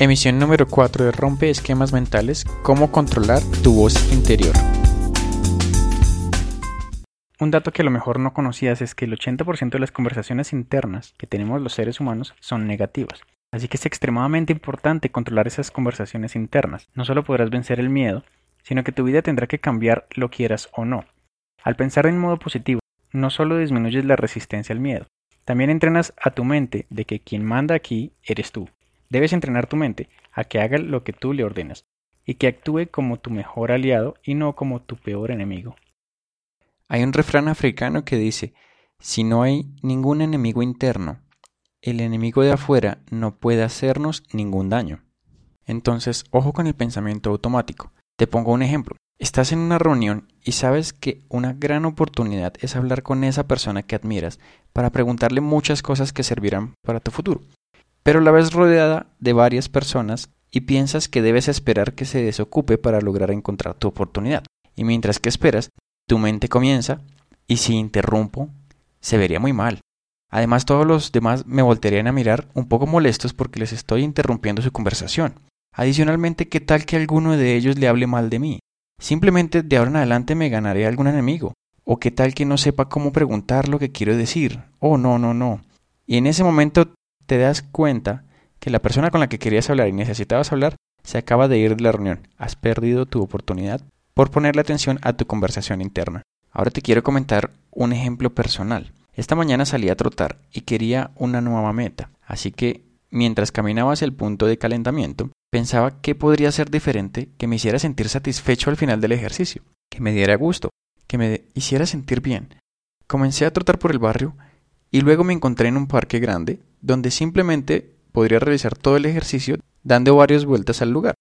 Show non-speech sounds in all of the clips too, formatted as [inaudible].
Emisión número 4 de Rompe Esquemas Mentales, cómo controlar tu voz interior. Un dato que a lo mejor no conocías es que el 80% de las conversaciones internas que tenemos los seres humanos son negativas. Así que es extremadamente importante controlar esas conversaciones internas. No solo podrás vencer el miedo, sino que tu vida tendrá que cambiar lo quieras o no. Al pensar en modo positivo, no solo disminuyes la resistencia al miedo, también entrenas a tu mente de que quien manda aquí eres tú. Debes entrenar tu mente a que haga lo que tú le ordenas y que actúe como tu mejor aliado y no como tu peor enemigo. Hay un refrán africano que dice, si no hay ningún enemigo interno, el enemigo de afuera no puede hacernos ningún daño. Entonces, ojo con el pensamiento automático. Te pongo un ejemplo. Estás en una reunión y sabes que una gran oportunidad es hablar con esa persona que admiras para preguntarle muchas cosas que servirán para tu futuro. Pero la ves rodeada de varias personas y piensas que debes esperar que se desocupe para lograr encontrar tu oportunidad. Y mientras que esperas, tu mente comienza, y si interrumpo, se vería muy mal. Además, todos los demás me voltearían a mirar un poco molestos porque les estoy interrumpiendo su conversación. Adicionalmente, ¿qué tal que alguno de ellos le hable mal de mí? Simplemente de ahora en adelante me ganaré algún enemigo. O qué tal que no sepa cómo preguntar lo que quiero decir. Oh, no, no, no. Y en ese momento te das cuenta que la persona con la que querías hablar y necesitabas hablar se acaba de ir de la reunión. Has perdido tu oportunidad por ponerle atención a tu conversación interna. Ahora te quiero comentar un ejemplo personal. Esta mañana salí a trotar y quería una nueva meta, así que mientras caminaba hacia el punto de calentamiento, Pensaba que podría ser diferente que me hiciera sentir satisfecho al final del ejercicio, que me diera gusto, que me hiciera sentir bien. Comencé a trotar por el barrio y luego me encontré en un parque grande donde simplemente podría realizar todo el ejercicio dando varias vueltas al lugar.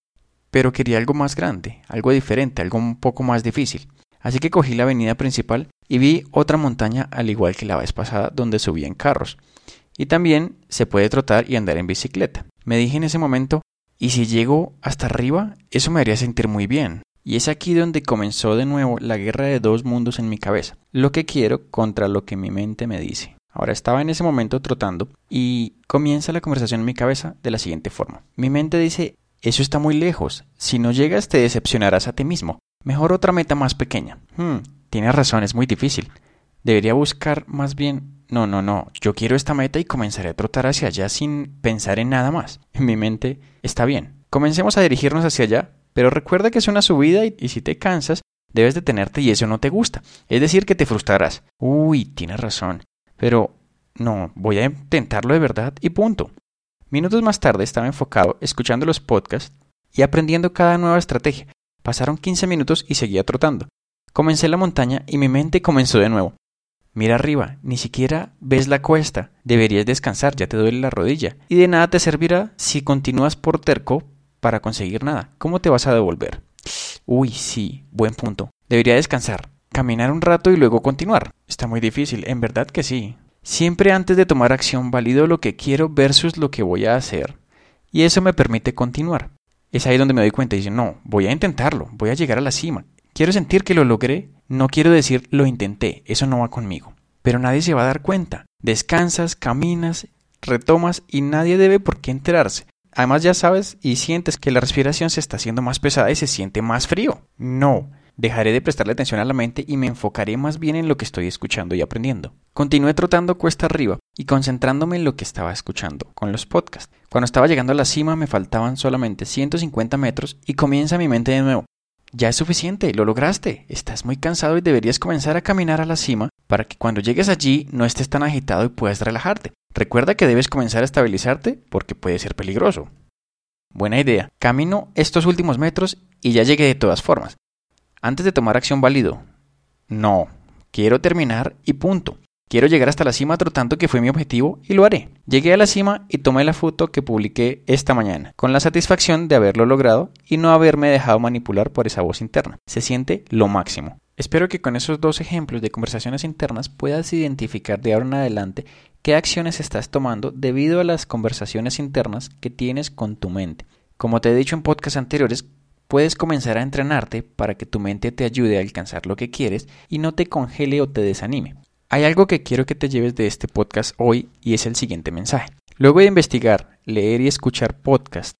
Pero quería algo más grande, algo diferente, algo un poco más difícil. Así que cogí la avenida principal y vi otra montaña al igual que la vez pasada donde subía en carros. Y también se puede trotar y andar en bicicleta. Me dije en ese momento, y si llego hasta arriba, eso me haría sentir muy bien. Y es aquí donde comenzó de nuevo la guerra de dos mundos en mi cabeza. Lo que quiero contra lo que mi mente me dice. Ahora estaba en ese momento trotando y comienza la conversación en mi cabeza de la siguiente forma. Mi mente dice, eso está muy lejos. Si no llegas te decepcionarás a ti mismo. Mejor otra meta más pequeña. Hmm, tienes razón, es muy difícil. Debería buscar más bien no, no, no, yo quiero esta meta y comenzaré a trotar hacia allá sin pensar en nada más. En [laughs] mi mente está bien. Comencemos a dirigirnos hacia allá, pero recuerda que es una subida y, y si te cansas, debes detenerte y eso no te gusta. Es decir, que te frustrarás. Uy, tienes razón. Pero no, voy a intentarlo de verdad y punto. Minutos más tarde estaba enfocado escuchando los podcasts y aprendiendo cada nueva estrategia. Pasaron 15 minutos y seguía trotando. Comencé la montaña y mi mente comenzó de nuevo. Mira arriba, ni siquiera ves la cuesta. Deberías descansar, ya te duele la rodilla. Y de nada te servirá si continúas por terco para conseguir nada. ¿Cómo te vas a devolver? Uy, sí, buen punto. Debería descansar, caminar un rato y luego continuar. Está muy difícil, en verdad que sí. Siempre antes de tomar acción valido lo que quiero versus lo que voy a hacer. Y eso me permite continuar. Es ahí donde me doy cuenta y dice, no, voy a intentarlo, voy a llegar a la cima. Quiero sentir que lo logré, no quiero decir lo intenté, eso no va conmigo. Pero nadie se va a dar cuenta. Descansas, caminas, retomas y nadie debe por qué enterarse. Además ya sabes y sientes que la respiración se está haciendo más pesada y se siente más frío. No, dejaré de prestarle atención a la mente y me enfocaré más bien en lo que estoy escuchando y aprendiendo. Continué trotando cuesta arriba y concentrándome en lo que estaba escuchando con los podcasts. Cuando estaba llegando a la cima me faltaban solamente 150 metros y comienza mi mente de nuevo. Ya es suficiente, lo lograste. Estás muy cansado y deberías comenzar a caminar a la cima para que cuando llegues allí no estés tan agitado y puedas relajarte. Recuerda que debes comenzar a estabilizarte porque puede ser peligroso. Buena idea. Camino estos últimos metros y ya llegué de todas formas. Antes de tomar acción válido. No, quiero terminar y punto. Quiero llegar hasta la cima trotando que fue mi objetivo y lo haré. Llegué a la cima y tomé la foto que publiqué esta mañana, con la satisfacción de haberlo logrado y no haberme dejado manipular por esa voz interna. Se siente lo máximo. Espero que con esos dos ejemplos de conversaciones internas puedas identificar de ahora en adelante qué acciones estás tomando debido a las conversaciones internas que tienes con tu mente. Como te he dicho en podcasts anteriores, puedes comenzar a entrenarte para que tu mente te ayude a alcanzar lo que quieres y no te congele o te desanime. Hay algo que quiero que te lleves de este podcast hoy y es el siguiente mensaje. Luego de investigar, leer y escuchar podcasts,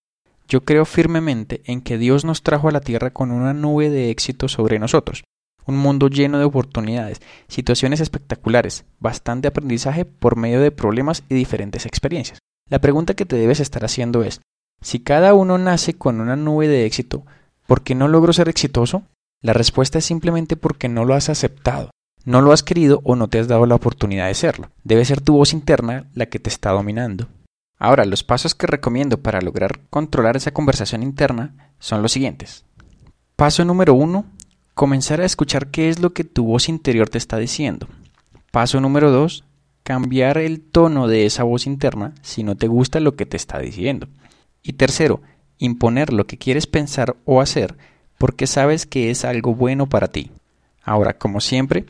Yo creo firmemente en que Dios nos trajo a la tierra con una nube de éxito sobre nosotros, un mundo lleno de oportunidades, situaciones espectaculares, bastante aprendizaje por medio de problemas y diferentes experiencias. La pregunta que te debes estar haciendo es, si cada uno nace con una nube de éxito, ¿por qué no logro ser exitoso? La respuesta es simplemente porque no lo has aceptado, no lo has querido o no te has dado la oportunidad de serlo. Debe ser tu voz interna la que te está dominando. Ahora, los pasos que recomiendo para lograr controlar esa conversación interna son los siguientes. Paso número uno, comenzar a escuchar qué es lo que tu voz interior te está diciendo. Paso número dos, cambiar el tono de esa voz interna si no te gusta lo que te está diciendo. Y tercero, imponer lo que quieres pensar o hacer porque sabes que es algo bueno para ti. Ahora, como siempre,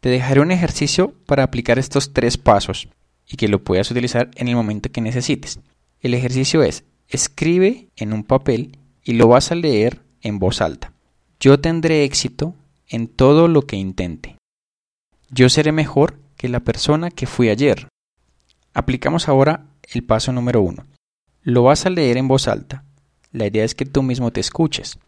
te dejaré un ejercicio para aplicar estos tres pasos y que lo puedas utilizar en el momento que necesites. El ejercicio es, escribe en un papel y lo vas a leer en voz alta. Yo tendré éxito en todo lo que intente. Yo seré mejor que la persona que fui ayer. Aplicamos ahora el paso número uno. Lo vas a leer en voz alta. La idea es que tú mismo te escuches.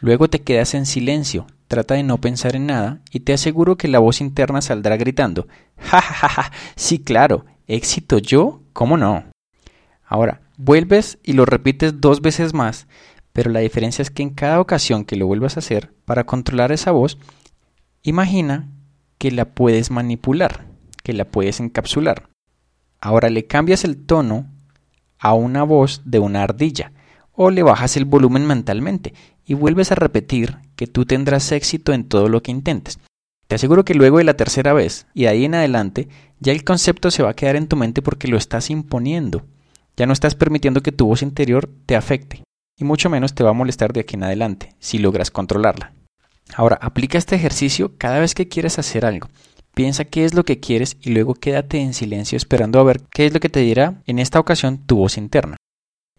Luego te quedas en silencio, trata de no pensar en nada y te aseguro que la voz interna saldrá gritando, ja ja ja, sí claro, éxito yo, ¿cómo no? Ahora, vuelves y lo repites dos veces más, pero la diferencia es que en cada ocasión que lo vuelvas a hacer, para controlar esa voz, imagina que la puedes manipular, que la puedes encapsular. Ahora le cambias el tono a una voz de una ardilla, o le bajas el volumen mentalmente y vuelves a repetir que tú tendrás éxito en todo lo que intentes. Te aseguro que luego de la tercera vez y de ahí en adelante, ya el concepto se va a quedar en tu mente porque lo estás imponiendo. Ya no estás permitiendo que tu voz interior te afecte y mucho menos te va a molestar de aquí en adelante si logras controlarla. Ahora, aplica este ejercicio cada vez que quieres hacer algo. Piensa qué es lo que quieres y luego quédate en silencio esperando a ver qué es lo que te dirá en esta ocasión tu voz interna.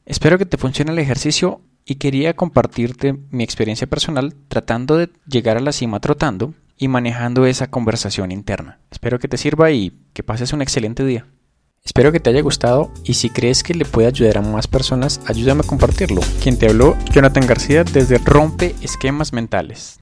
Espero que te funcione el ejercicio y quería compartirte mi experiencia personal tratando de llegar a la cima trotando y manejando esa conversación interna. Espero que te sirva y que pases un excelente día. Espero que te haya gustado y si crees que le puede ayudar a más personas, ayúdame a compartirlo. Quien te habló, Jonathan García desde Rompe Esquemas Mentales.